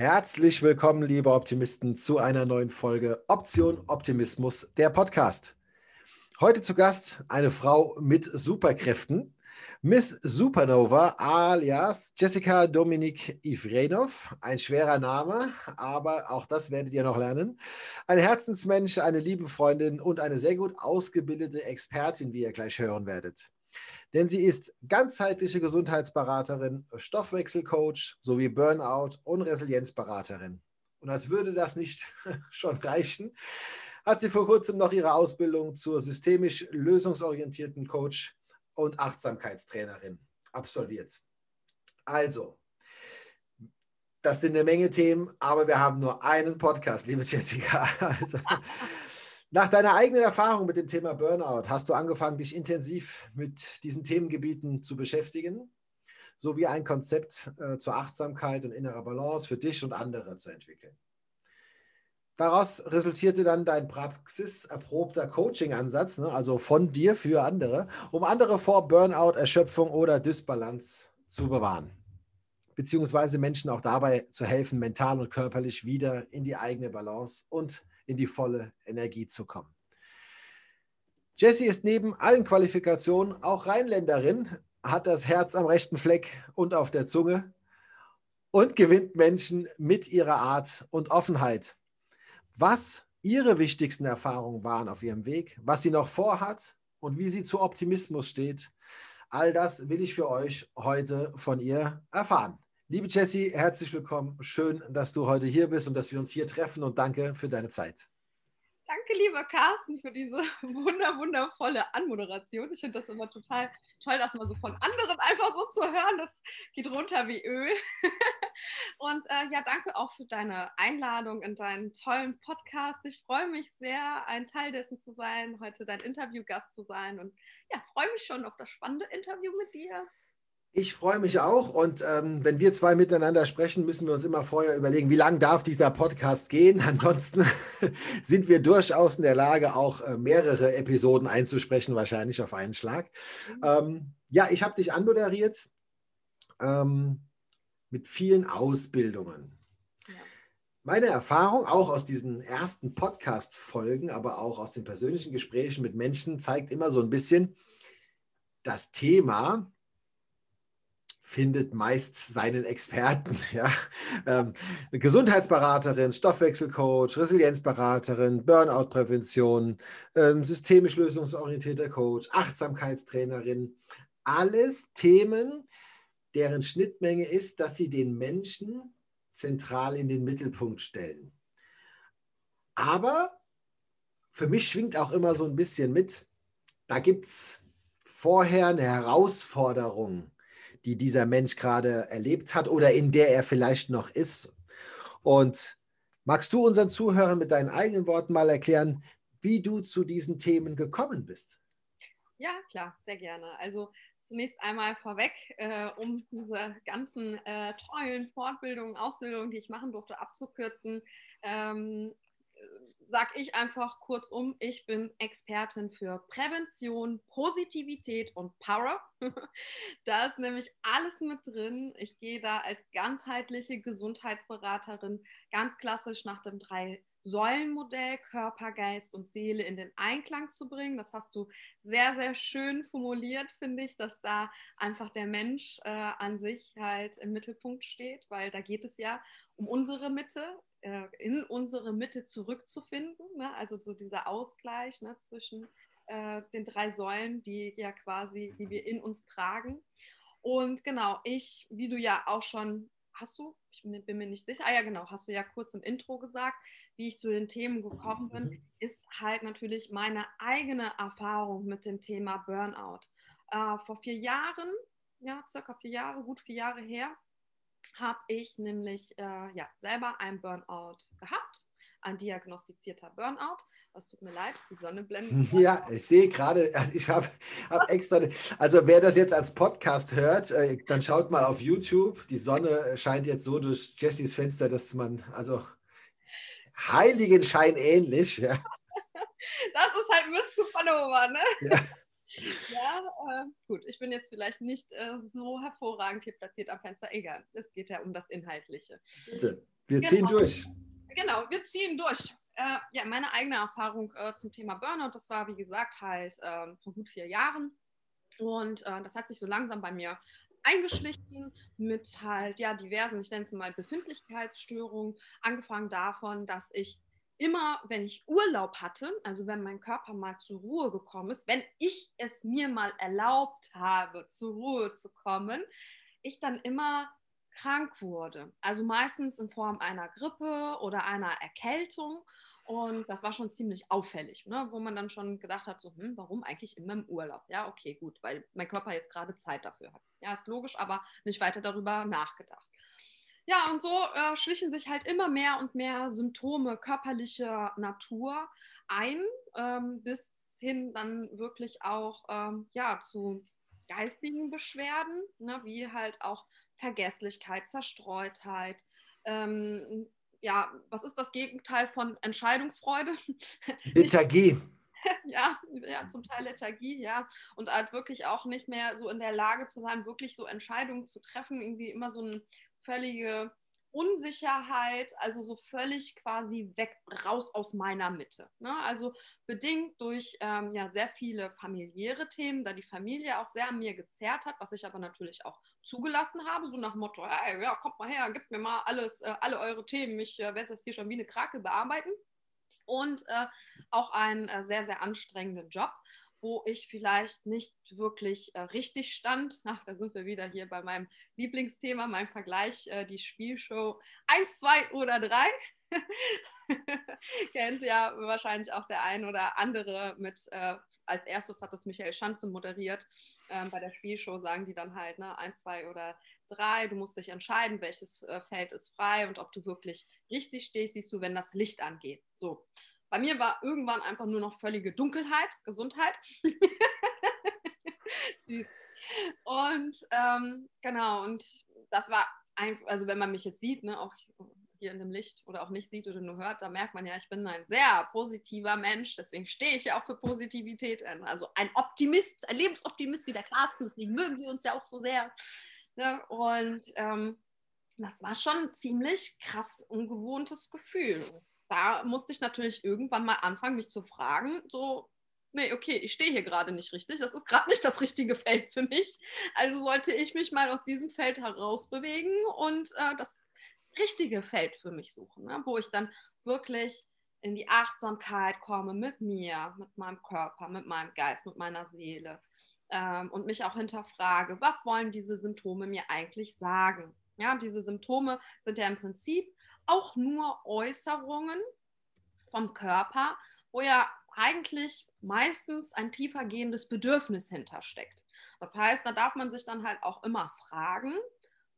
Herzlich willkommen, liebe Optimisten, zu einer neuen Folge Option Optimismus, der Podcast. Heute zu Gast eine Frau mit Superkräften, Miss Supernova alias Jessica Dominik Ivrenov. Ein schwerer Name, aber auch das werdet ihr noch lernen. Ein Herzensmensch, eine liebe Freundin und eine sehr gut ausgebildete Expertin, wie ihr gleich hören werdet. Denn sie ist ganzheitliche Gesundheitsberaterin, Stoffwechselcoach sowie Burnout- und Resilienzberaterin. Und als würde das nicht schon reichen, hat sie vor kurzem noch ihre Ausbildung zur systemisch lösungsorientierten Coach und Achtsamkeitstrainerin absolviert. Also, das sind eine Menge Themen, aber wir haben nur einen Podcast, liebe Jessica. Also, nach deiner eigenen Erfahrung mit dem Thema Burnout hast du angefangen, dich intensiv mit diesen Themengebieten zu beschäftigen, sowie ein Konzept äh, zur Achtsamkeit und innerer Balance für dich und andere zu entwickeln. Daraus resultierte dann dein praxiserprobter Coaching-Ansatz, ne, also von dir für andere, um andere vor Burnout, Erschöpfung oder Dysbalance zu bewahren. Beziehungsweise Menschen auch dabei zu helfen, mental und körperlich wieder in die eigene Balance und in die volle Energie zu kommen. Jessie ist neben allen Qualifikationen auch Rheinländerin, hat das Herz am rechten Fleck und auf der Zunge und gewinnt Menschen mit ihrer Art und Offenheit. Was ihre wichtigsten Erfahrungen waren auf ihrem Weg, was sie noch vorhat und wie sie zu Optimismus steht, all das will ich für euch heute von ihr erfahren. Liebe Jessie, herzlich willkommen. Schön, dass du heute hier bist und dass wir uns hier treffen und danke für deine Zeit. Danke, lieber Carsten, für diese wunder, wundervolle Anmoderation. Ich finde das immer total toll, das mal so von anderen einfach so zu hören. Das geht runter wie Öl. Und äh, ja, danke auch für deine Einladung in deinen tollen Podcast. Ich freue mich sehr, ein Teil dessen zu sein, heute dein Interviewgast zu sein. Und ja, freue mich schon auf das spannende Interview mit dir. Ich freue mich auch und ähm, wenn wir zwei miteinander sprechen, müssen wir uns immer vorher überlegen, wie lang darf dieser Podcast gehen. Ansonsten sind wir durchaus in der Lage, auch äh, mehrere Episoden einzusprechen, wahrscheinlich auf einen Schlag. Mhm. Ähm, ja, ich habe dich anmoderiert ähm, mit vielen Ausbildungen. Ja. Meine Erfahrung auch aus diesen ersten Podcast-Folgen, aber auch aus den persönlichen Gesprächen mit Menschen zeigt immer so ein bisschen, das Thema findet meist seinen Experten. Ja? Ähm, Gesundheitsberaterin, Stoffwechselcoach, Resilienzberaterin, Burnout-Prävention, ähm, systemisch lösungsorientierter Coach, Achtsamkeitstrainerin. Alles Themen, deren Schnittmenge ist, dass sie den Menschen zentral in den Mittelpunkt stellen. Aber für mich schwingt auch immer so ein bisschen mit, da gibt es vorher eine Herausforderung die dieser Mensch gerade erlebt hat oder in der er vielleicht noch ist. Und magst du unseren Zuhörern mit deinen eigenen Worten mal erklären, wie du zu diesen Themen gekommen bist? Ja, klar, sehr gerne. Also zunächst einmal vorweg, äh, um diese ganzen äh, tollen Fortbildungen, Ausbildungen, die ich machen durfte, abzukürzen. Ähm, sage ich einfach kurzum, ich bin Expertin für Prävention, Positivität und Power. da ist nämlich alles mit drin. Ich gehe da als ganzheitliche Gesundheitsberaterin ganz klassisch nach dem drei Säulenmodell Körper, Geist und Seele in den Einklang zu bringen. Das hast du sehr, sehr schön formuliert, finde ich, dass da einfach der Mensch äh, an sich halt im Mittelpunkt steht, weil da geht es ja um unsere Mitte, äh, in unsere Mitte zurückzufinden. Ne? Also so dieser Ausgleich ne, zwischen äh, den drei Säulen, die ja quasi, die wir in uns tragen. Und genau, ich, wie du ja auch schon, hast du, ich bin, bin mir nicht sicher, ah ja genau, hast du ja kurz im Intro gesagt, wie ich zu den Themen gekommen bin, mhm. ist halt natürlich meine eigene Erfahrung mit dem Thema Burnout. Äh, vor vier Jahren, ja, circa vier Jahre, gut vier Jahre her, habe ich nämlich äh, ja, selber ein Burnout gehabt, ein diagnostizierter Burnout. Was tut mir leid, die Sonne blendet. Ja, ich sehe gerade, ich habe hab extra, also wer das jetzt als Podcast hört, äh, dann schaut mal auf YouTube. Die Sonne scheint jetzt so durch Jessys Fenster, dass man, also Heiligenschein ähnlich. Ja. Das ist halt Miss Supernova, ne? Ja. Ja, äh, gut, ich bin jetzt vielleicht nicht äh, so hervorragend hier platziert am Fenster. Egal, es geht ja um das Inhaltliche. Bitte, Wir ziehen genau. durch. Genau, wir ziehen durch. Äh, ja, meine eigene Erfahrung äh, zum Thema Burnout, das war wie gesagt halt äh, vor gut vier Jahren. Und äh, das hat sich so langsam bei mir eingeschlichen mit halt ja diversen, ich nenne es mal Befindlichkeitsstörungen, angefangen davon, dass ich immer, wenn ich Urlaub hatte, also wenn mein Körper mal zur Ruhe gekommen ist, wenn ich es mir mal erlaubt habe, zur Ruhe zu kommen, ich dann immer krank wurde. Also meistens in Form einer Grippe oder einer Erkältung. Und das war schon ziemlich auffällig, ne? wo man dann schon gedacht hat, so, hm, warum eigentlich immer im Urlaub? Ja, okay, gut, weil mein Körper jetzt gerade Zeit dafür hat. Ja, ist logisch, aber nicht weiter darüber nachgedacht. Ja, und so äh, schlichen sich halt immer mehr und mehr Symptome körperlicher Natur ein, ähm, bis hin dann wirklich auch ähm, ja, zu geistigen Beschwerden, ne, wie halt auch Vergesslichkeit, Zerstreutheit. Ähm, ja, was ist das Gegenteil von Entscheidungsfreude? Lethargie. ja, ja, zum Teil Lethargie, ja. Und halt wirklich auch nicht mehr so in der Lage zu sein, wirklich so Entscheidungen zu treffen, irgendwie immer so eine völlige Unsicherheit, also so völlig quasi weg, raus aus meiner Mitte. Ne? Also bedingt durch ähm, ja, sehr viele familiäre Themen, da die Familie auch sehr an mir gezerrt hat, was ich aber natürlich auch zugelassen habe, so nach Motto, hey, ja, kommt mal her, gebt mir mal alles, äh, alle eure Themen, ich äh, werde das hier schon wie eine Krake bearbeiten. Und äh, auch einen äh, sehr, sehr anstrengenden Job wo ich vielleicht nicht wirklich äh, richtig stand. Ach, da sind wir wieder hier bei meinem Lieblingsthema, mein Vergleich, äh, die Spielshow 1, 2 oder 3. Kennt ja wahrscheinlich auch der ein oder andere mit, äh, als erstes hat das Michael Schanze moderiert. Ähm, bei der Spielshow sagen die dann halt, ne, 1, 2 oder 3, du musst dich entscheiden, welches äh, Feld ist frei und ob du wirklich richtig stehst, siehst du, wenn das Licht angeht. So. Bei mir war irgendwann einfach nur noch völlige Dunkelheit, Gesundheit. und ähm, genau, und das war einfach, also wenn man mich jetzt sieht, ne, auch hier in dem Licht oder auch nicht sieht oder nur hört, da merkt man ja, ich bin ein sehr positiver Mensch, deswegen stehe ich ja auch für Positivität. Also ein Optimist, ein Lebensoptimist wie der Carsten, deswegen mögen wir uns ja auch so sehr. Ne? Und ähm, das war schon ein ziemlich krass ungewohntes Gefühl da musste ich natürlich irgendwann mal anfangen, mich zu fragen, so, nee, okay, ich stehe hier gerade nicht richtig, das ist gerade nicht das richtige Feld für mich. Also sollte ich mich mal aus diesem Feld herausbewegen und äh, das richtige Feld für mich suchen, ne? wo ich dann wirklich in die Achtsamkeit komme mit mir, mit meinem Körper, mit meinem Geist, mit meiner Seele ähm, und mich auch hinterfrage, was wollen diese Symptome mir eigentlich sagen? Ja, diese Symptome sind ja im Prinzip auch nur Äußerungen vom Körper, wo ja eigentlich meistens ein tiefer gehendes Bedürfnis hintersteckt. Das heißt, da darf man sich dann halt auch immer fragen,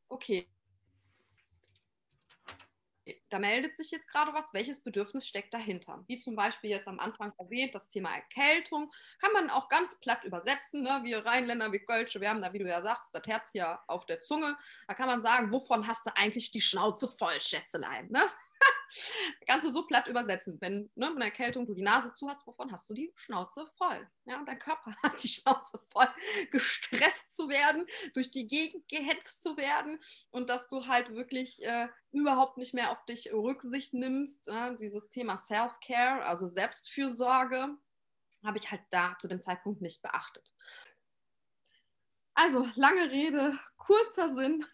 okay, da meldet sich jetzt gerade was, welches Bedürfnis steckt dahinter? Wie zum Beispiel jetzt am Anfang erwähnt, das Thema Erkältung, kann man auch ganz platt übersetzen. Ne? Wir Rheinländer, wir Kölsche, wir haben da, wie du ja sagst, das Herz hier auf der Zunge. Da kann man sagen, wovon hast du eigentlich die Schnauze voll, Schätzelein? Ne? Kannst du so platt übersetzen. Wenn ne, mit einer Erkältung du die Nase zu hast, wovon hast du die Schnauze voll? Ja, und dein Körper hat die Schnauze voll, gestresst zu werden, durch die Gegend gehetzt zu werden und dass du halt wirklich äh, überhaupt nicht mehr auf dich Rücksicht nimmst. Äh, dieses Thema Self-Care, also Selbstfürsorge, habe ich halt da zu dem Zeitpunkt nicht beachtet. Also, lange Rede, kurzer Sinn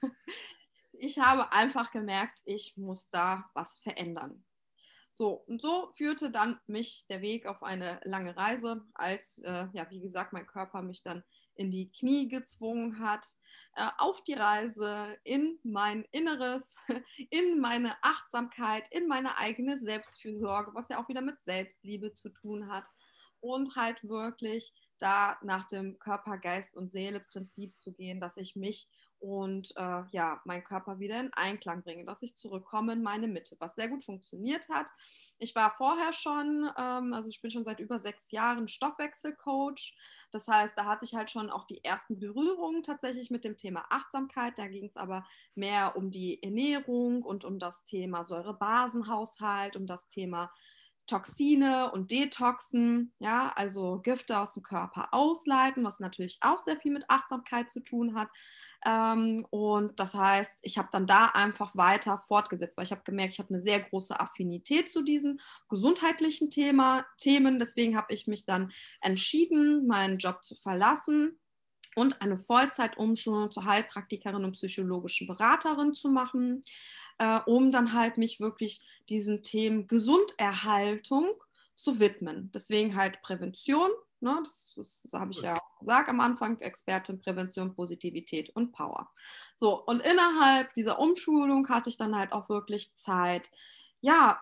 ich habe einfach gemerkt, ich muss da was verändern. So, und so führte dann mich der Weg auf eine lange Reise, als, äh, ja, wie gesagt, mein Körper mich dann in die Knie gezwungen hat, äh, auf die Reise in mein Inneres, in meine Achtsamkeit, in meine eigene Selbstfürsorge, was ja auch wieder mit Selbstliebe zu tun hat und halt wirklich da nach dem Körper, Geist und Seele Prinzip zu gehen, dass ich mich und äh, ja, meinen Körper wieder in Einklang bringe, dass ich zurückkomme in meine Mitte, was sehr gut funktioniert hat. Ich war vorher schon, ähm, also ich bin schon seit über sechs Jahren Stoffwechselcoach. Das heißt, da hatte ich halt schon auch die ersten Berührungen tatsächlich mit dem Thema Achtsamkeit. Da ging es aber mehr um die Ernährung und um das Thema Säurebasenhaushalt, um das Thema Toxine und Detoxen, ja, also Gifte aus dem Körper ausleiten, was natürlich auch sehr viel mit Achtsamkeit zu tun hat. Ähm, und das heißt, ich habe dann da einfach weiter fortgesetzt, weil ich habe gemerkt, ich habe eine sehr große Affinität zu diesen gesundheitlichen Thema, Themen. Deswegen habe ich mich dann entschieden, meinen Job zu verlassen und eine Vollzeitumschulung zur Heilpraktikerin und psychologischen Beraterin zu machen, äh, um dann halt mich wirklich diesen Themen Gesunderhaltung zu widmen. Deswegen halt Prävention, ne, das, das, das habe ich ja gesagt am Anfang, Expertin Prävention, Positivität und Power. So, und innerhalb dieser Umschulung hatte ich dann halt auch wirklich Zeit, ja,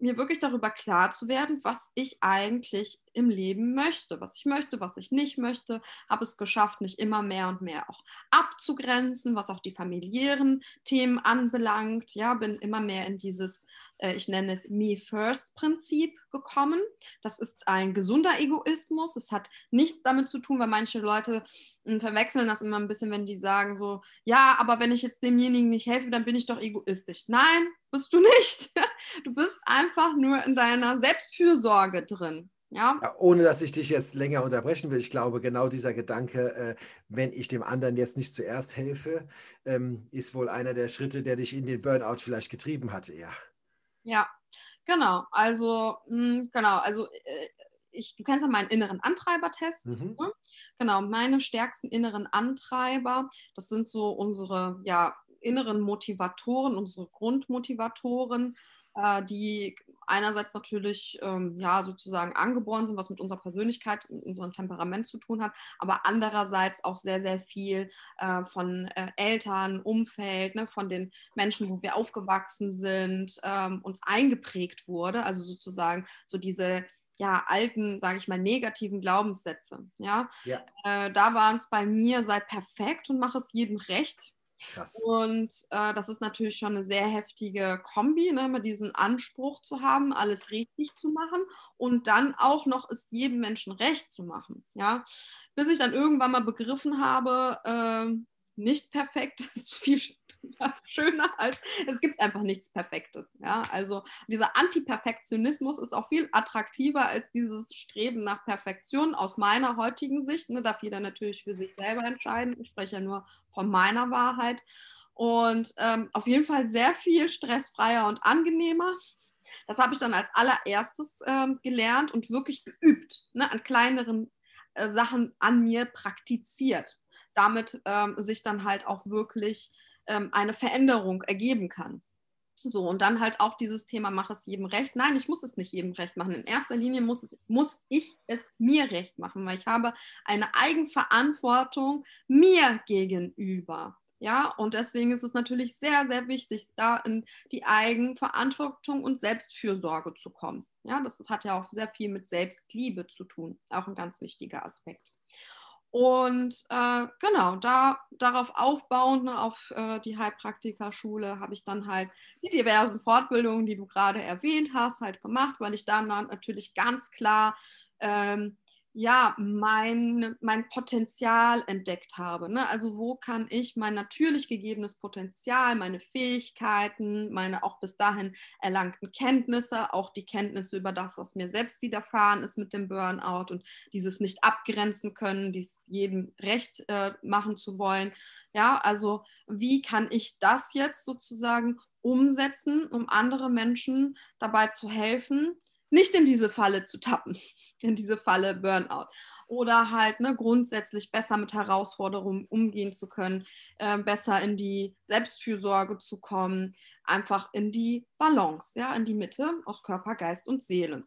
mir wirklich darüber klar zu werden, was ich eigentlich im Leben möchte, was ich möchte, was ich nicht möchte, habe es geschafft, mich immer mehr und mehr auch abzugrenzen, was auch die familiären Themen anbelangt. Ja, bin immer mehr in dieses, ich nenne es Me First Prinzip gekommen. Das ist ein gesunder Egoismus. Es hat nichts damit zu tun, weil manche Leute äh, verwechseln das immer ein bisschen, wenn die sagen so, ja, aber wenn ich jetzt demjenigen nicht helfe, dann bin ich doch egoistisch. Nein, bist du nicht. Du bist einfach nur in deiner Selbstfürsorge drin. Ja. ja. ohne dass ich dich jetzt länger unterbrechen will, ich glaube, genau dieser Gedanke, äh, wenn ich dem anderen jetzt nicht zuerst helfe, ähm, ist wohl einer der Schritte, der dich in den Burnout vielleicht getrieben hatte, ja. Ja, genau. Also, mh, hm, genau, also äh, ich, du kennst ja meinen inneren Antreibertest. Mhm. Ne? Genau, meine stärksten inneren Antreiber, das sind so unsere ja, inneren Motivatoren, unsere Grundmotivatoren, äh, die einerseits natürlich ähm, ja sozusagen angeboren sind, was mit unserer Persönlichkeit, mit unserem Temperament zu tun hat, aber andererseits auch sehr, sehr viel äh, von äh, Eltern, Umfeld, ne, von den Menschen, wo wir aufgewachsen sind, ähm, uns eingeprägt wurde. Also sozusagen so diese ja, alten, sage ich mal, negativen Glaubenssätze. Ja, ja. Äh, da waren es bei mir, sei perfekt und mach es jedem recht. Krass. Und äh, das ist natürlich schon eine sehr heftige Kombi, ne, mit diesem Anspruch zu haben, alles richtig zu machen und dann auch noch es jedem Menschen recht zu machen. Ja, bis ich dann irgendwann mal begriffen habe, äh, nicht perfekt ist viel schöner als es gibt einfach nichts Perfektes. Ja? Also dieser Antiperfektionismus ist auch viel attraktiver als dieses Streben nach Perfektion aus meiner heutigen Sicht. Ne? Darf jeder natürlich für sich selber entscheiden. Ich spreche ja nur von meiner Wahrheit. Und ähm, auf jeden Fall sehr viel stressfreier und angenehmer. Das habe ich dann als allererstes ähm, gelernt und wirklich geübt, ne? an kleineren äh, Sachen an mir praktiziert damit ähm, sich dann halt auch wirklich ähm, eine Veränderung ergeben kann. So, und dann halt auch dieses Thema, mach es jedem recht. Nein, ich muss es nicht jedem recht machen. In erster Linie muss, es, muss ich es mir recht machen, weil ich habe eine Eigenverantwortung mir gegenüber. Ja, und deswegen ist es natürlich sehr, sehr wichtig, da in die Eigenverantwortung und Selbstfürsorge zu kommen. Ja, das, das hat ja auch sehr viel mit Selbstliebe zu tun, auch ein ganz wichtiger Aspekt. Und äh, genau, da, darauf aufbauend, ne, auf äh, die Heilpraktikerschule, habe ich dann halt die diversen Fortbildungen, die du gerade erwähnt hast, halt gemacht, weil ich dann, dann natürlich ganz klar ähm, ja, mein, mein Potenzial entdeckt habe. Ne? Also wo kann ich mein natürlich gegebenes Potenzial, meine Fähigkeiten, meine auch bis dahin erlangten Kenntnisse, auch die Kenntnisse über das, was mir selbst widerfahren ist mit dem Burnout und dieses nicht abgrenzen können, dies jedem recht äh, machen zu wollen. Ja, also wie kann ich das jetzt sozusagen umsetzen, um andere Menschen dabei zu helfen, nicht in diese Falle zu tappen, in diese Falle Burnout. Oder halt ne, grundsätzlich besser mit Herausforderungen umgehen zu können, äh, besser in die Selbstfürsorge zu kommen, einfach in die Balance, ja, in die Mitte aus Körper, Geist und Seele.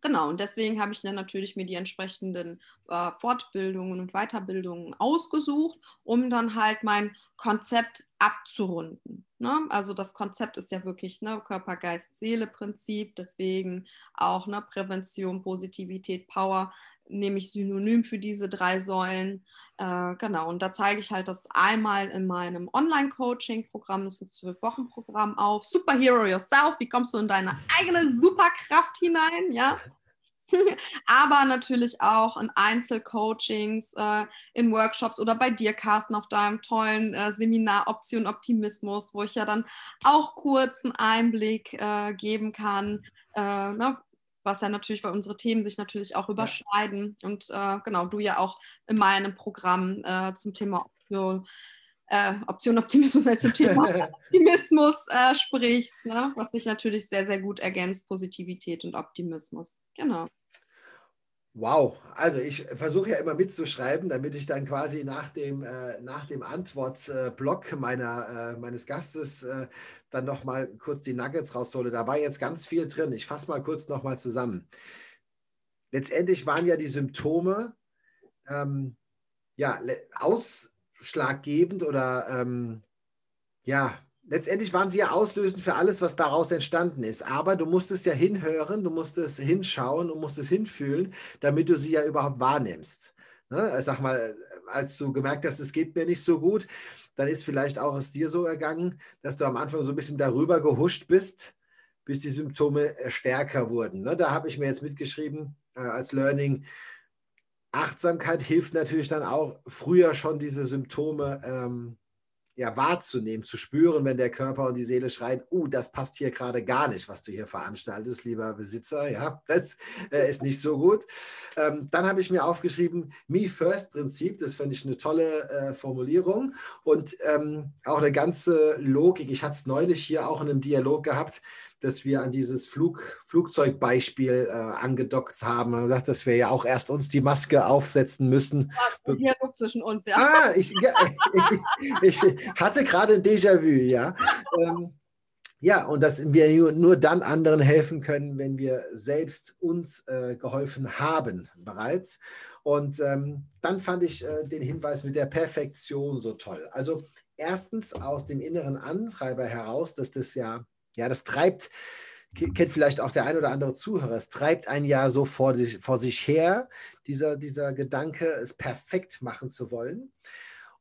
Genau, und deswegen habe ich dann natürlich mir die entsprechenden äh, Fortbildungen und Weiterbildungen ausgesucht, um dann halt mein Konzept abzurunden. Ne? Also das Konzept ist ja wirklich ne, Körper, Geist, Seele-Prinzip, deswegen auch ne, Prävention, Positivität, Power nehme ich synonym für diese drei Säulen. Äh, genau, und da zeige ich halt das einmal in meinem Online-Coaching-Programm, das ist ein Zwölf-Wochen-Programm auf. Superhero Yourself, wie kommst du in deine eigene Superkraft hinein, ja? aber natürlich auch in Einzelcoachings, äh, in Workshops oder bei dir, Carsten, auf deinem tollen äh, Seminar Option Optimismus, wo ich ja dann auch kurz einen Einblick äh, geben kann, äh, ne, was ja natürlich, weil unsere Themen sich natürlich auch überschneiden. Ja. Und äh, genau, du ja auch in meinem Programm äh, zum Thema Option, äh, Option Optimismus als zum Thema Optimismus äh, sprichst, ne? was sich natürlich sehr, sehr gut ergänzt, Positivität und Optimismus. Genau. Wow, also ich versuche ja immer mitzuschreiben, damit ich dann quasi nach dem, äh, nach dem Antwortblock meiner, äh, meines Gastes äh, dann nochmal kurz die Nuggets raushole. Da war jetzt ganz viel drin. Ich fasse mal kurz nochmal zusammen. Letztendlich waren ja die Symptome ähm, ja, ausschlaggebend oder ähm, ja, letztendlich waren sie ja auslösend für alles, was daraus entstanden ist. Aber du musstest ja hinhören, du musstest hinschauen und musstest hinfühlen, damit du sie ja überhaupt wahrnimmst. Ne? Ich sag mal, als du gemerkt hast, es geht mir nicht so gut, dann ist vielleicht auch es dir so ergangen, dass du am Anfang so ein bisschen darüber gehuscht bist, bis die Symptome äh, stärker wurden. Ne? Da habe ich mir jetzt mitgeschrieben äh, als Learning, Achtsamkeit hilft natürlich dann auch, früher schon diese Symptome ähm, ja, wahrzunehmen, zu spüren, wenn der Körper und die Seele schreien, uh, das passt hier gerade gar nicht, was du hier veranstaltest, lieber Besitzer, ja, das äh, ist nicht so gut. Ähm, dann habe ich mir aufgeschrieben, Me First Prinzip, das finde ich eine tolle äh, Formulierung und ähm, auch eine ganze Logik. Ich hatte es neulich hier auch in einem Dialog gehabt, dass wir an dieses Flug, Flugzeugbeispiel äh, angedockt haben und gesagt, dass wir ja auch erst uns die Maske aufsetzen müssen. Ja, hier zwischen uns, ja. Ah, ich, ja, ich, ich hatte gerade ein Déjà-vu, ja. Ähm, ja, und dass wir nur dann anderen helfen können, wenn wir selbst uns äh, geholfen haben bereits. Und ähm, dann fand ich äh, den Hinweis mit der Perfektion so toll. Also erstens aus dem inneren Antreiber heraus, dass das ja ja, das treibt, kennt vielleicht auch der ein oder andere Zuhörer, es treibt ein Jahr so vor sich, vor sich her, dieser, dieser Gedanke, es perfekt machen zu wollen.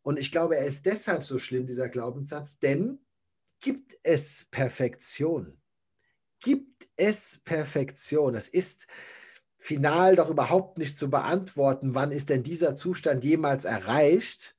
Und ich glaube, er ist deshalb so schlimm, dieser Glaubenssatz, denn gibt es Perfektion? Gibt es Perfektion? Es ist final doch überhaupt nicht zu beantworten, wann ist denn dieser Zustand jemals erreicht.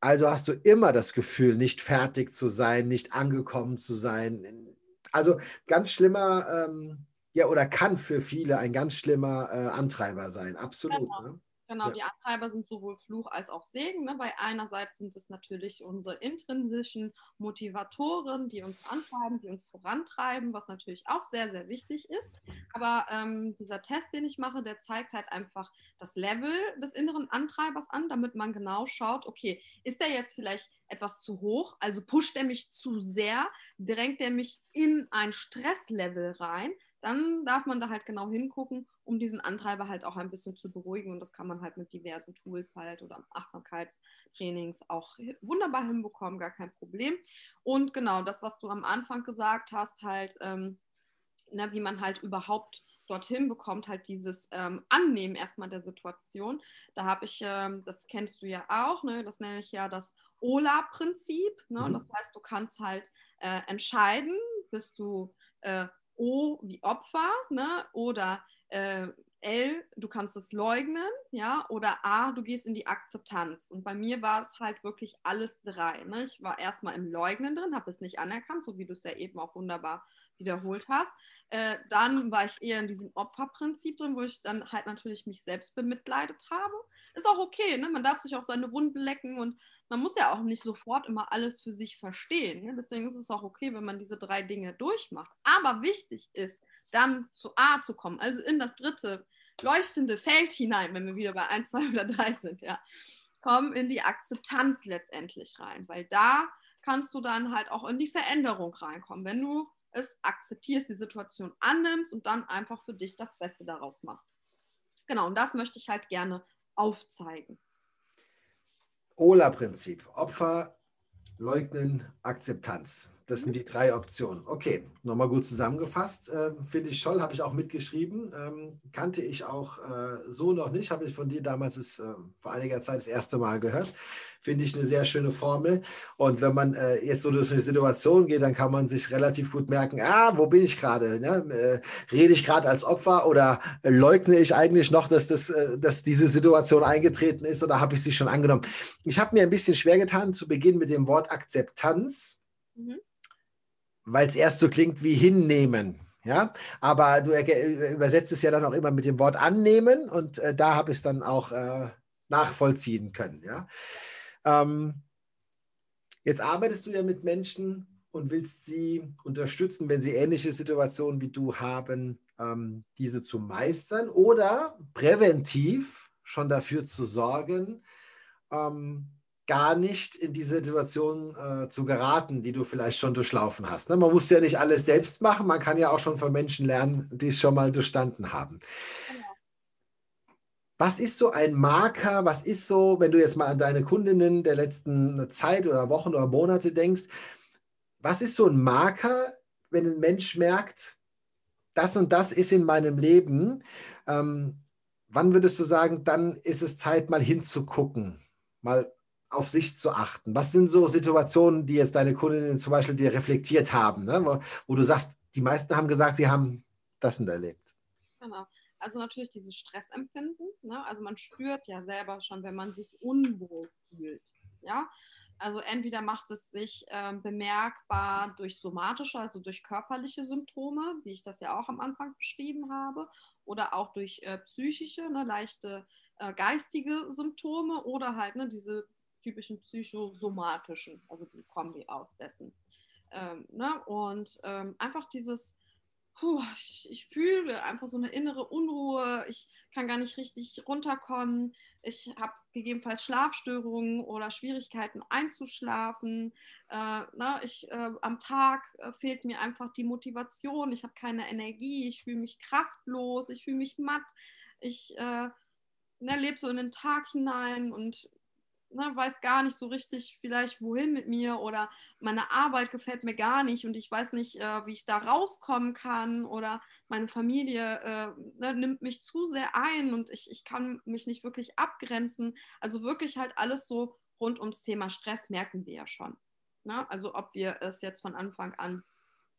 Also hast du immer das Gefühl, nicht fertig zu sein, nicht angekommen zu sein, also ganz schlimmer, ähm, ja, oder kann für viele ein ganz schlimmer äh, Antreiber sein, absolut. Genau. Ne? Genau, ja. die Antreiber sind sowohl Fluch als auch Segen. Ne? Bei einerseits sind es natürlich unsere intrinsischen Motivatoren, die uns antreiben, die uns vorantreiben, was natürlich auch sehr, sehr wichtig ist. Aber ähm, dieser Test, den ich mache, der zeigt halt einfach das Level des inneren Antreibers an, damit man genau schaut, okay, ist der jetzt vielleicht etwas zu hoch? Also pusht er mich zu sehr? Drängt er mich in ein Stresslevel rein? Dann darf man da halt genau hingucken um diesen Antreiber halt auch ein bisschen zu beruhigen. Und das kann man halt mit diversen Tools halt oder Achtsamkeitstrainings auch wunderbar hinbekommen, gar kein Problem. Und genau das, was du am Anfang gesagt hast, halt, ähm, ne, wie man halt überhaupt dorthin bekommt, halt dieses ähm, Annehmen erstmal der Situation. Da habe ich, ähm, das kennst du ja auch, ne, das nenne ich ja das OLA-Prinzip. Ne? Mhm. Das heißt, du kannst halt äh, entscheiden, bist du äh, O wie Opfer ne? oder äh, L, du kannst es leugnen, ja, oder A, du gehst in die Akzeptanz. Und bei mir war es halt wirklich alles drei. Ne? Ich war erstmal im Leugnen drin, habe es nicht anerkannt, so wie du es ja eben auch wunderbar wiederholt hast. Äh, dann war ich eher in diesem Opferprinzip drin, wo ich dann halt natürlich mich selbst bemitleidet habe. Ist auch okay, ne? man darf sich auch seine Wunden lecken und man muss ja auch nicht sofort immer alles für sich verstehen. Ne? Deswegen ist es auch okay, wenn man diese drei Dinge durchmacht. Aber wichtig ist, dann zu A zu kommen, also in das dritte leuchtende Feld hinein, wenn wir wieder bei 1, 2 oder 3 sind, ja, kommen in die Akzeptanz letztendlich rein, weil da kannst du dann halt auch in die Veränderung reinkommen, wenn du es akzeptierst, die Situation annimmst und dann einfach für dich das Beste daraus machst. Genau, und das möchte ich halt gerne aufzeigen. OLA-Prinzip, Opfer, Leugnen, Akzeptanz. Das sind die drei Optionen. Okay, nochmal gut zusammengefasst. Äh, Finde ich toll, habe ich auch mitgeschrieben. Ähm, kannte ich auch äh, so noch nicht, habe ich von dir damals ist, äh, vor einiger Zeit das erste Mal gehört. Finde ich eine sehr schöne Formel. Und wenn man äh, jetzt so durch eine Situation geht, dann kann man sich relativ gut merken, ah, wo bin ich gerade? Ne? Äh, rede ich gerade als Opfer oder leugne ich eigentlich noch, dass, das, äh, dass diese Situation eingetreten ist oder habe ich sie schon angenommen? Ich habe mir ein bisschen schwer getan zu Beginn mit dem Wort Akzeptanz. Mhm weil es erst so klingt wie hinnehmen. Ja, aber du übersetzt es ja dann auch immer mit dem Wort annehmen und äh, da habe ich es dann auch äh, nachvollziehen können. Ja. Ähm, jetzt arbeitest du ja mit Menschen und willst sie unterstützen, wenn sie ähnliche Situationen wie du haben, ähm, diese zu meistern oder präventiv schon dafür zu sorgen, ähm, gar nicht in die Situation äh, zu geraten, die du vielleicht schon durchlaufen hast. Ne? Man muss ja nicht alles selbst machen, man kann ja auch schon von Menschen lernen, die es schon mal durchstanden haben. Genau. Was ist so ein Marker? Was ist so, wenn du jetzt mal an deine Kundinnen der letzten Zeit oder Wochen oder Monate denkst, was ist so ein Marker, wenn ein Mensch merkt, das und das ist in meinem Leben? Ähm, wann würdest du sagen, dann ist es Zeit, mal hinzugucken, mal auf sich zu achten? Was sind so Situationen, die jetzt deine Kundinnen zum Beispiel dir reflektiert haben, ne? wo, wo, du sagst, die meisten haben gesagt, sie haben das und erlebt? Genau. Also natürlich dieses Stressempfinden. Ne? Also man spürt ja selber schon, wenn man sich unwohl fühlt. Ja, also entweder macht es sich äh, bemerkbar durch somatische, also durch körperliche Symptome, wie ich das ja auch am Anfang beschrieben habe, oder auch durch äh, psychische, ne, leichte äh, geistige Symptome oder halt ne, diese typischen psychosomatischen, also die Kombi aus dessen. Ähm, ne? Und ähm, einfach dieses, puh, ich, ich, fühle einfach so eine innere Unruhe, ich kann gar nicht richtig runterkommen, ich habe gegebenenfalls Schlafstörungen oder Schwierigkeiten einzuschlafen, äh, ne? ich, äh, am Tag äh, fehlt mir einfach die Motivation, ich habe keine Energie, ich fühle mich kraftlos, ich fühle mich matt, ich äh, ne, lebe so in den Tag hinein und ne, weiß gar nicht so richtig vielleicht wohin mit mir oder meine Arbeit gefällt mir gar nicht und ich weiß nicht, äh, wie ich da rauskommen kann oder meine Familie äh, ne, nimmt mich zu sehr ein und ich, ich kann mich nicht wirklich abgrenzen. Also wirklich halt alles so rund ums Thema Stress merken wir ja schon. Ne? Also ob wir es jetzt von Anfang an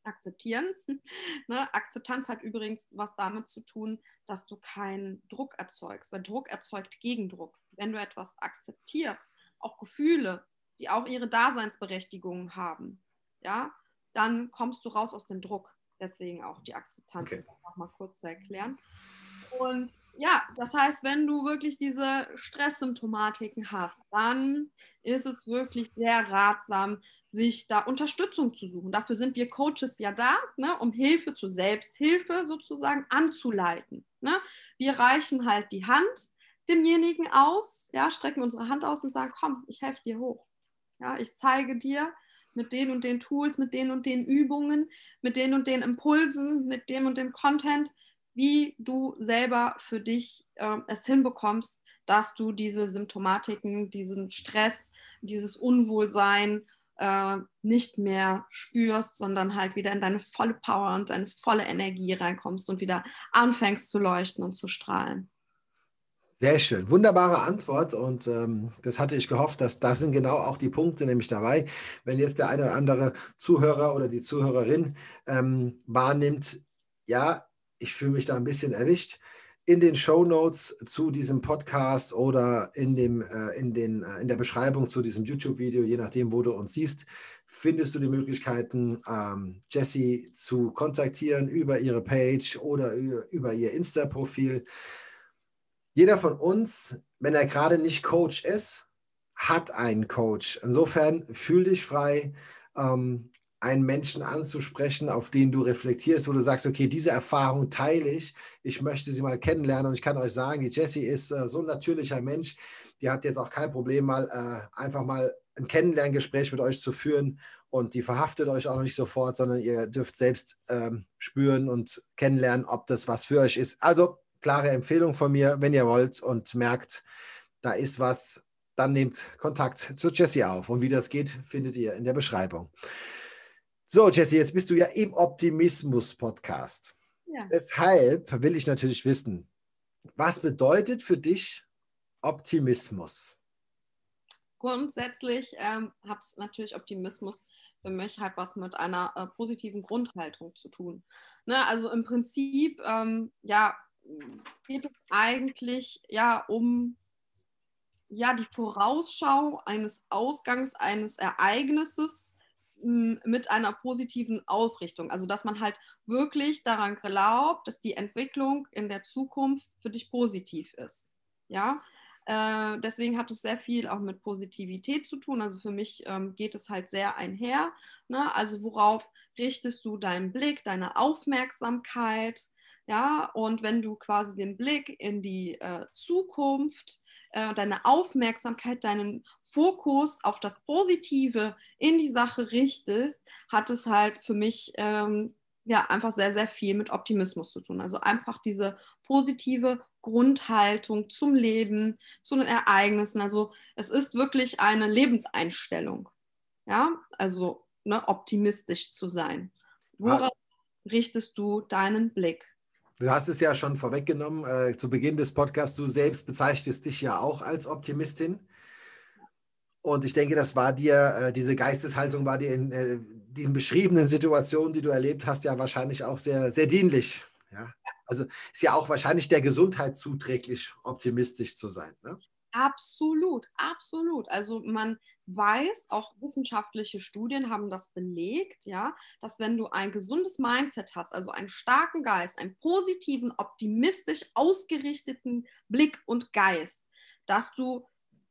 akzeptieren. ne? Akzeptanz hat übrigens was damit zu tun, dass du keinen Druck erzeugst, weil Druck erzeugt Gegendruck. Wenn du etwas akzeptierst, auch Gefühle, die auch ihre Daseinsberechtigung haben, ja, dann kommst du raus aus dem Druck. Deswegen auch die Akzeptanz, okay. um noch mal kurz zu erklären. Und ja, das heißt, wenn du wirklich diese Stresssymptomatiken hast, dann ist es wirklich sehr ratsam, sich da Unterstützung zu suchen. Dafür sind wir Coaches ja da, ne, um Hilfe zur Selbsthilfe sozusagen anzuleiten. Ne? Wir reichen halt die Hand demjenigen aus, ja, strecken unsere Hand aus und sagen, komm, ich helfe dir hoch. Ja, ich zeige dir mit den und den Tools, mit den und den Übungen, mit den und den Impulsen, mit dem und dem Content, wie du selber für dich äh, es hinbekommst, dass du diese Symptomatiken, diesen Stress, dieses Unwohlsein äh, nicht mehr spürst, sondern halt wieder in deine volle Power und deine volle Energie reinkommst und wieder anfängst zu leuchten und zu strahlen. Sehr schön, wunderbare Antwort und ähm, das hatte ich gehofft, dass das sind genau auch die Punkte nämlich dabei. Wenn jetzt der eine oder andere Zuhörer oder die Zuhörerin ähm, wahrnimmt, ja, ich fühle mich da ein bisschen erwischt. In den Show Notes zu diesem Podcast oder in, dem, äh, in, den, äh, in der Beschreibung zu diesem YouTube-Video, je nachdem, wo du uns siehst, findest du die Möglichkeiten, ähm, Jessie zu kontaktieren über ihre Page oder über, ihr Insta-Profil. Jeder von uns, wenn er gerade nicht Coach ist, hat einen Coach. Insofern fühl dich frei, ähm, einen Menschen anzusprechen, auf den du reflektierst, wo du sagst, okay, diese Erfahrung teile ich, ich möchte sie mal kennenlernen und ich kann euch sagen, die Jessie ist äh, so ein natürlicher Mensch, die hat jetzt auch kein Problem, mal äh, einfach mal ein Kennenlerngespräch mit euch zu führen und die verhaftet euch auch noch nicht sofort, sondern ihr dürft selbst ähm, spüren und kennenlernen, ob das was für euch ist. Also klare Empfehlung von mir, wenn ihr wollt und merkt, da ist was, dann nehmt Kontakt zu Jessie auf. Und wie das geht, findet ihr in der Beschreibung. So, Jessie, jetzt bist du ja im Optimismus-Podcast. Ja. Deshalb will ich natürlich wissen, was bedeutet für dich Optimismus? Grundsätzlich ähm, hat es natürlich Optimismus für mich halt was mit einer äh, positiven Grundhaltung zu tun. Ne, also im Prinzip, ähm, ja, geht es eigentlich ja um ja die Vorausschau eines Ausgangs eines Ereignisses mit einer positiven Ausrichtung. Also dass man halt wirklich daran glaubt, dass die Entwicklung in der Zukunft für dich positiv ist. Ja, äh, deswegen hat es sehr viel auch mit Positivität zu tun. Also für mich ähm, geht es halt sehr einher. Ne? Also worauf richtest du deinen Blick, deine Aufmerksamkeit? Ja, und wenn du quasi den Blick in die äh, Zukunft, äh, deine Aufmerksamkeit, deinen Fokus auf das Positive in die Sache richtest, hat es halt für mich ähm, ja einfach sehr, sehr viel mit Optimismus zu tun. Also einfach diese positive Grundhaltung zum Leben, zu den Ereignissen. Also es ist wirklich eine Lebenseinstellung. Ja, also ne, optimistisch zu sein. Worauf richtest du deinen Blick? Du hast es ja schon vorweggenommen, äh, zu Beginn des Podcasts, du selbst bezeichnest dich ja auch als Optimistin. Und ich denke, das war dir, äh, diese Geisteshaltung war dir in äh, den beschriebenen Situationen, die du erlebt hast, ja wahrscheinlich auch sehr, sehr dienlich. Ja? Also ist ja auch wahrscheinlich der Gesundheit zuträglich, optimistisch zu sein. Ne? Absolut, absolut. Also man weiß, auch wissenschaftliche Studien haben das belegt, ja, dass wenn du ein gesundes Mindset hast, also einen starken Geist, einen positiven, optimistisch ausgerichteten Blick und Geist, dass du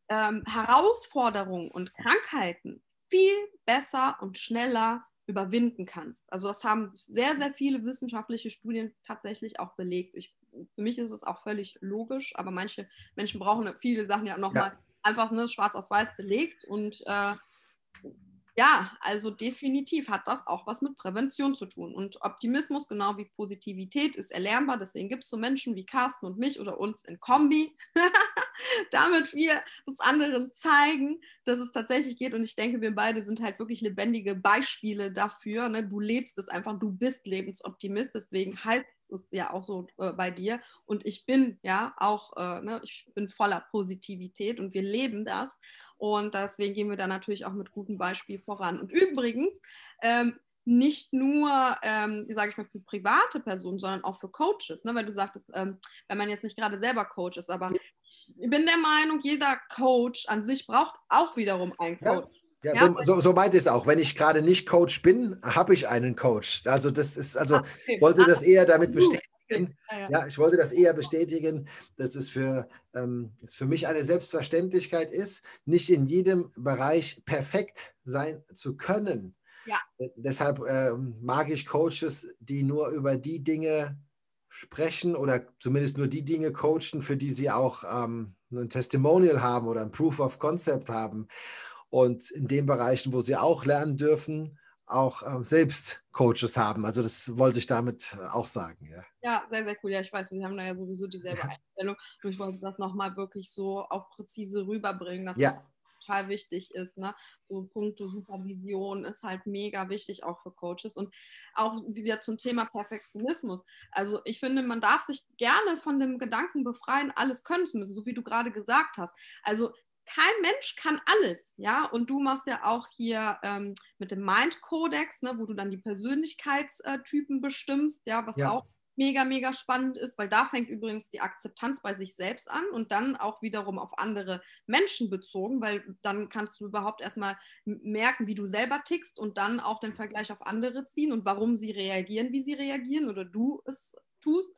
ähm, Herausforderungen und Krankheiten viel besser und schneller überwinden kannst. Also das haben sehr, sehr viele wissenschaftliche Studien tatsächlich auch belegt. Ich, für mich ist es auch völlig logisch, aber manche Menschen brauchen viele Sachen ja nochmal ja. einfach ne, schwarz auf weiß belegt und äh, ja, also definitiv hat das auch was mit Prävention zu tun. Und Optimismus, genau wie Positivität, ist erlernbar. Deswegen gibt es so Menschen wie Carsten und mich oder uns in Kombi, damit wir uns anderen zeigen, dass es tatsächlich geht. Und ich denke, wir beide sind halt wirklich lebendige Beispiele dafür. Ne? Du lebst es einfach, du bist Lebensoptimist. Deswegen heißt es ja auch so äh, bei dir. Und ich bin ja auch, äh, ne, ich bin voller Positivität und wir leben das. Und deswegen gehen wir da natürlich auch mit gutem Beispiel voran. Und übrigens, ähm, nicht nur, ähm, sage ich mal, für private Personen, sondern auch für Coaches, ne? weil du sagtest, ähm, wenn man jetzt nicht gerade selber Coach ist, aber bin der Meinung, jeder Coach an sich braucht auch wiederum einen Coach. Ja. Ja, ja, so, so, so meint es auch. Wenn ich gerade nicht Coach bin, habe ich einen Coach. Also das ist, also okay. wollte das eher damit bestätigen, ja. ich wollte das eher bestätigen, dass es für, ähm, es für mich eine Selbstverständlichkeit ist, nicht in jedem Bereich perfekt sein zu können. Ja. Äh, deshalb ähm, mag ich Coaches, die nur über die Dinge sprechen oder zumindest nur die Dinge coachen, für die sie auch ähm, ein Testimonial haben oder ein Proof of Concept haben. Und in den Bereichen, wo sie auch lernen dürfen, auch ähm, selbst Coaches haben. Also das wollte ich damit äh, auch sagen. Ja. ja, sehr, sehr cool. Ja, ich weiß, wir haben da ja sowieso dieselbe Einstellung. Und ich wollte das nochmal wirklich so auch präzise rüberbringen, dass ja. es total wichtig ist. Ne? So Punkte Supervision ist halt mega wichtig auch für Coaches. Und auch wieder zum Thema Perfektionismus. Also ich finde, man darf sich gerne von dem Gedanken befreien, alles können zu müssen, so wie du gerade gesagt hast. Also kein Mensch kann alles, ja. Und du machst ja auch hier ähm, mit dem Mind-Kodex, ne, wo du dann die Persönlichkeitstypen bestimmst, ja, was ja. auch mega, mega spannend ist, weil da fängt übrigens die Akzeptanz bei sich selbst an und dann auch wiederum auf andere Menschen bezogen, weil dann kannst du überhaupt erstmal merken, wie du selber tickst und dann auch den Vergleich auf andere ziehen und warum sie reagieren, wie sie reagieren oder du es tust.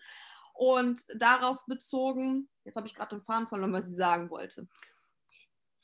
Und darauf bezogen, jetzt habe ich gerade den Faden verloren, was ich sagen wollte.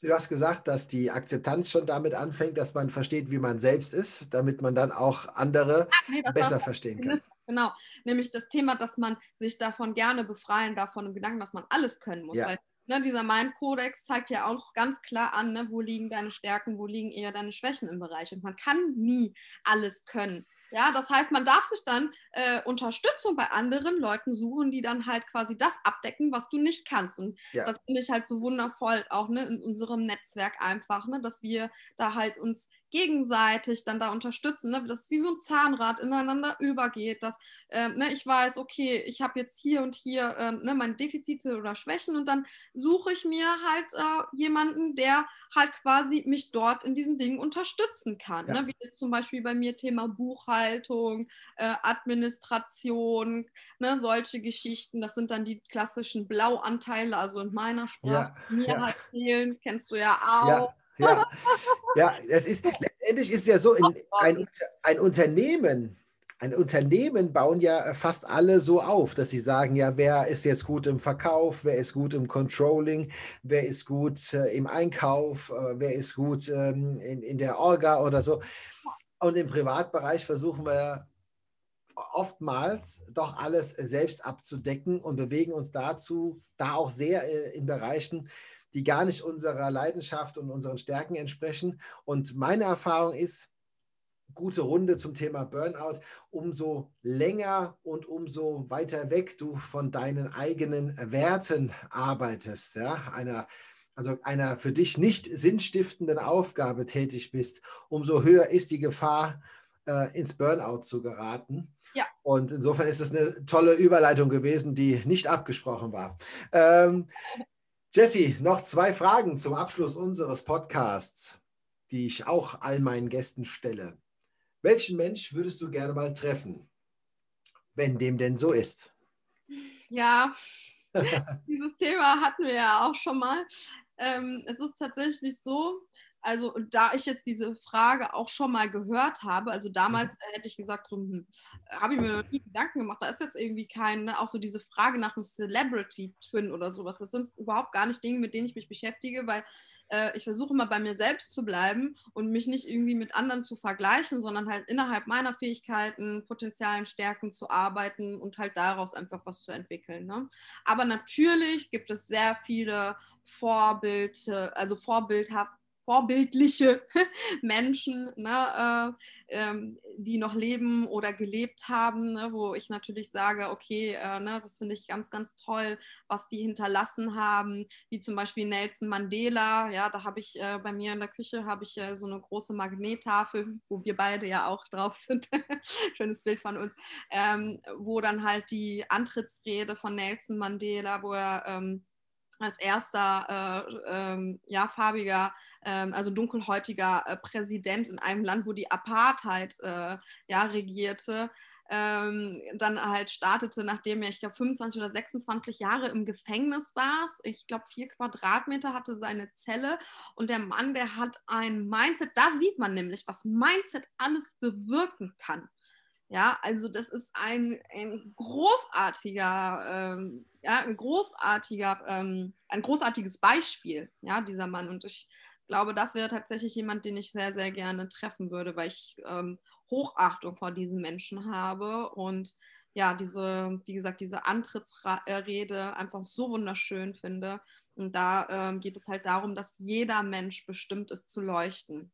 Du hast gesagt, dass die Akzeptanz schon damit anfängt, dass man versteht, wie man selbst ist, damit man dann auch andere Ach, nee, besser verstehen kann. Genau, nämlich das Thema, dass man sich davon gerne befreien darf, von dem Gedanken, dass man alles können muss. Ja. Weil ne, dieser Mind-Kodex zeigt ja auch ganz klar an, ne, wo liegen deine Stärken, wo liegen eher deine Schwächen im Bereich. Und man kann nie alles können. Ja, das heißt, man darf sich dann äh, Unterstützung bei anderen Leuten suchen, die dann halt quasi das abdecken, was du nicht kannst. Und ja. das finde ich halt so wundervoll, auch ne, in unserem Netzwerk einfach, ne, dass wir da halt uns gegenseitig dann da unterstützen, ne? dass wie so ein Zahnrad ineinander übergeht, dass äh, ne, ich weiß, okay, ich habe jetzt hier und hier äh, ne, meine Defizite oder Schwächen und dann suche ich mir halt äh, jemanden, der halt quasi mich dort in diesen Dingen unterstützen kann. Ja. Ne? Wie jetzt zum Beispiel bei mir Thema Buchhaltung, äh, Administration, ne, solche Geschichten. Das sind dann die klassischen Blauanteile, also in meiner Sprache, ja. mir ja. halt fehlen, kennst du ja auch. Ja. Ja, es ist letztendlich ist es ja so, in, ein, ein Unternehmen, ein Unternehmen bauen ja fast alle so auf, dass sie sagen, ja, wer ist jetzt gut im Verkauf, wer ist gut im Controlling, wer ist gut äh, im Einkauf, äh, wer ist gut ähm, in, in der Orga oder so. Und im Privatbereich versuchen wir oftmals doch alles selbst abzudecken und bewegen uns dazu, da auch sehr äh, in Bereichen, die gar nicht unserer Leidenschaft und unseren Stärken entsprechen. Und meine Erfahrung ist, gute Runde zum Thema Burnout, umso länger und umso weiter weg du von deinen eigenen Werten arbeitest, ja, einer also einer für dich nicht sinnstiftenden Aufgabe tätig bist, umso höher ist die Gefahr, äh, ins Burnout zu geraten. Ja. Und insofern ist es eine tolle Überleitung gewesen, die nicht abgesprochen war. Ähm, Jesse, noch zwei Fragen zum Abschluss unseres Podcasts, die ich auch all meinen Gästen stelle. Welchen Mensch würdest du gerne mal treffen, wenn dem denn so ist? Ja, dieses Thema hatten wir ja auch schon mal. Ähm, es ist tatsächlich so, also da ich jetzt diese Frage auch schon mal gehört habe, also damals mhm. hätte ich gesagt, so, hm, habe ich mir noch nie Gedanken gemacht, da ist jetzt irgendwie kein, ne, auch so diese Frage nach einem Celebrity-Twin oder sowas, das sind überhaupt gar nicht Dinge, mit denen ich mich beschäftige, weil äh, ich versuche immer bei mir selbst zu bleiben und mich nicht irgendwie mit anderen zu vergleichen, sondern halt innerhalb meiner Fähigkeiten, Potenzialen, Stärken zu arbeiten und halt daraus einfach was zu entwickeln. Ne? Aber natürlich gibt es sehr viele Vorbild, also vorbildhaft vorbildliche Menschen, ne, äh, ähm, die noch leben oder gelebt haben, ne, wo ich natürlich sage, okay, äh, ne, das finde ich ganz, ganz toll, was die hinterlassen haben, wie zum Beispiel Nelson Mandela. Ja, da habe ich äh, bei mir in der Küche habe ich äh, so eine große Magnettafel, wo wir beide ja auch drauf sind. Schönes Bild von uns, ähm, wo dann halt die Antrittsrede von Nelson Mandela, wo er ähm, als erster äh, ähm, ja, farbiger, ähm, also dunkelhäutiger äh, Präsident in einem Land, wo die Apartheid äh, ja, regierte, ähm, dann halt startete, nachdem er, ich glaube, 25 oder 26 Jahre im Gefängnis saß. Ich glaube, vier Quadratmeter hatte seine Zelle. Und der Mann, der hat ein Mindset, da sieht man nämlich, was Mindset alles bewirken kann. Ja, also das ist ein, ein großartiger, ähm, ja, ein großartiger, ähm, ein großartiges Beispiel, ja, dieser Mann. Und ich glaube, das wäre tatsächlich jemand, den ich sehr, sehr gerne treffen würde, weil ich ähm, Hochachtung vor diesen Menschen habe und ja, diese, wie gesagt, diese Antrittsrede einfach so wunderschön finde. Und da ähm, geht es halt darum, dass jeder Mensch bestimmt ist zu leuchten.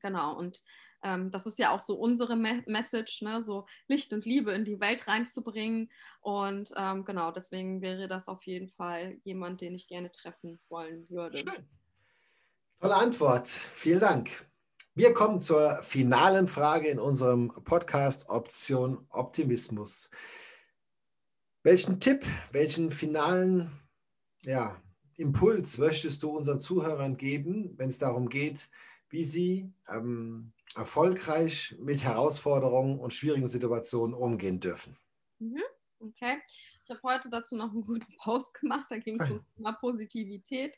Genau. Und ähm, das ist ja auch so unsere Me Message, ne? so Licht und Liebe in die Welt reinzubringen. Und ähm, genau, deswegen wäre das auf jeden Fall jemand, den ich gerne treffen wollen würde. Schön. Tolle Antwort. Vielen Dank. Wir kommen zur finalen Frage in unserem Podcast Option Optimismus. Welchen Tipp, welchen finalen ja, Impuls möchtest du unseren Zuhörern geben, wenn es darum geht, wie sie ähm, erfolgreich mit Herausforderungen und schwierigen Situationen umgehen dürfen. Mhm. Okay. Ich habe heute dazu noch einen guten Post gemacht, da ging es um Thema Positivität.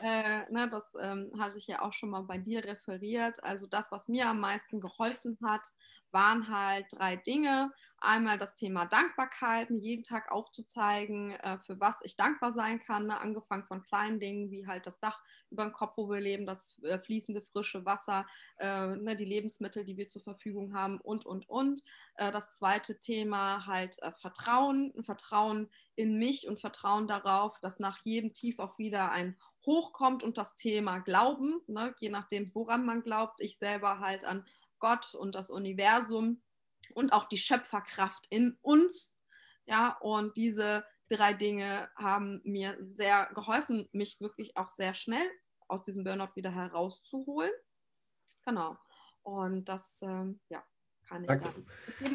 Äh, ne, das ähm, hatte ich ja auch schon mal bei dir referiert. Also das, was mir am meisten geholfen hat, waren halt drei Dinge. Einmal das Thema Dankbarkeit, mir jeden Tag aufzuzeigen, äh, für was ich dankbar sein kann. Ne? Angefangen von kleinen Dingen wie halt das Dach über dem Kopf, wo wir leben, das äh, fließende frische Wasser, äh, ne, die Lebensmittel, die wir zur Verfügung haben und, und, und. Äh, das zweite Thema halt äh, Vertrauen, Vertrauen in mich und Vertrauen darauf, dass nach jedem Tief auch wieder ein hochkommt und das Thema Glauben, ne, je nachdem, woran man glaubt. Ich selber halt an Gott und das Universum und auch die Schöpferkraft in uns. Ja, und diese drei Dinge haben mir sehr geholfen, mich wirklich auch sehr schnell aus diesem Burnout wieder herauszuholen. Genau. Und das, ähm, ja, kann ich sagen.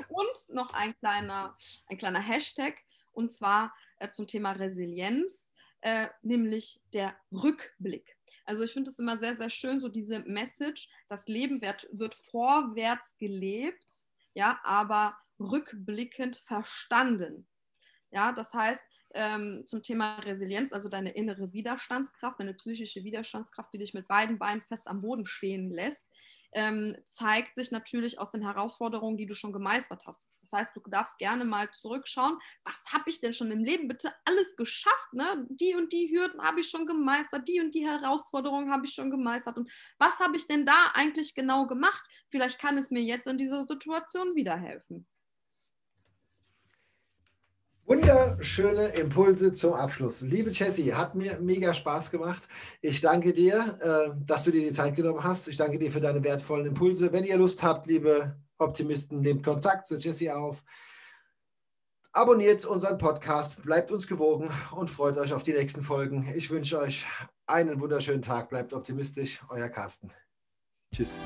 Und noch ein kleiner, ein kleiner Hashtag, und zwar äh, zum Thema Resilienz, äh, nämlich der Rückblick. Also ich finde es immer sehr, sehr schön, so diese Message, das Leben wird, wird vorwärts gelebt, ja, aber rückblickend verstanden. Ja, das heißt, ähm, zum Thema Resilienz, also deine innere Widerstandskraft, deine psychische Widerstandskraft, die dich mit beiden Beinen fest am Boden stehen lässt, ähm, zeigt sich natürlich aus den Herausforderungen, die du schon gemeistert hast. Das heißt, du darfst gerne mal zurückschauen, was habe ich denn schon im Leben bitte alles geschafft? Ne? Die und die Hürden habe ich schon gemeistert, die und die Herausforderungen habe ich schon gemeistert. Und was habe ich denn da eigentlich genau gemacht? Vielleicht kann es mir jetzt in dieser Situation wieder helfen. Wunderschöne Impulse zum Abschluss. Liebe Jessie, hat mir mega Spaß gemacht. Ich danke dir, äh, dass du dir die Zeit genommen hast. Ich danke dir für deine wertvollen Impulse. Wenn ihr Lust habt, liebe Optimisten, nehmt Kontakt zu Jessie auf. Abonniert unseren Podcast, bleibt uns gewogen und freut euch auf die nächsten Folgen. Ich wünsche euch einen wunderschönen Tag. Bleibt optimistisch. Euer Carsten. Tschüss.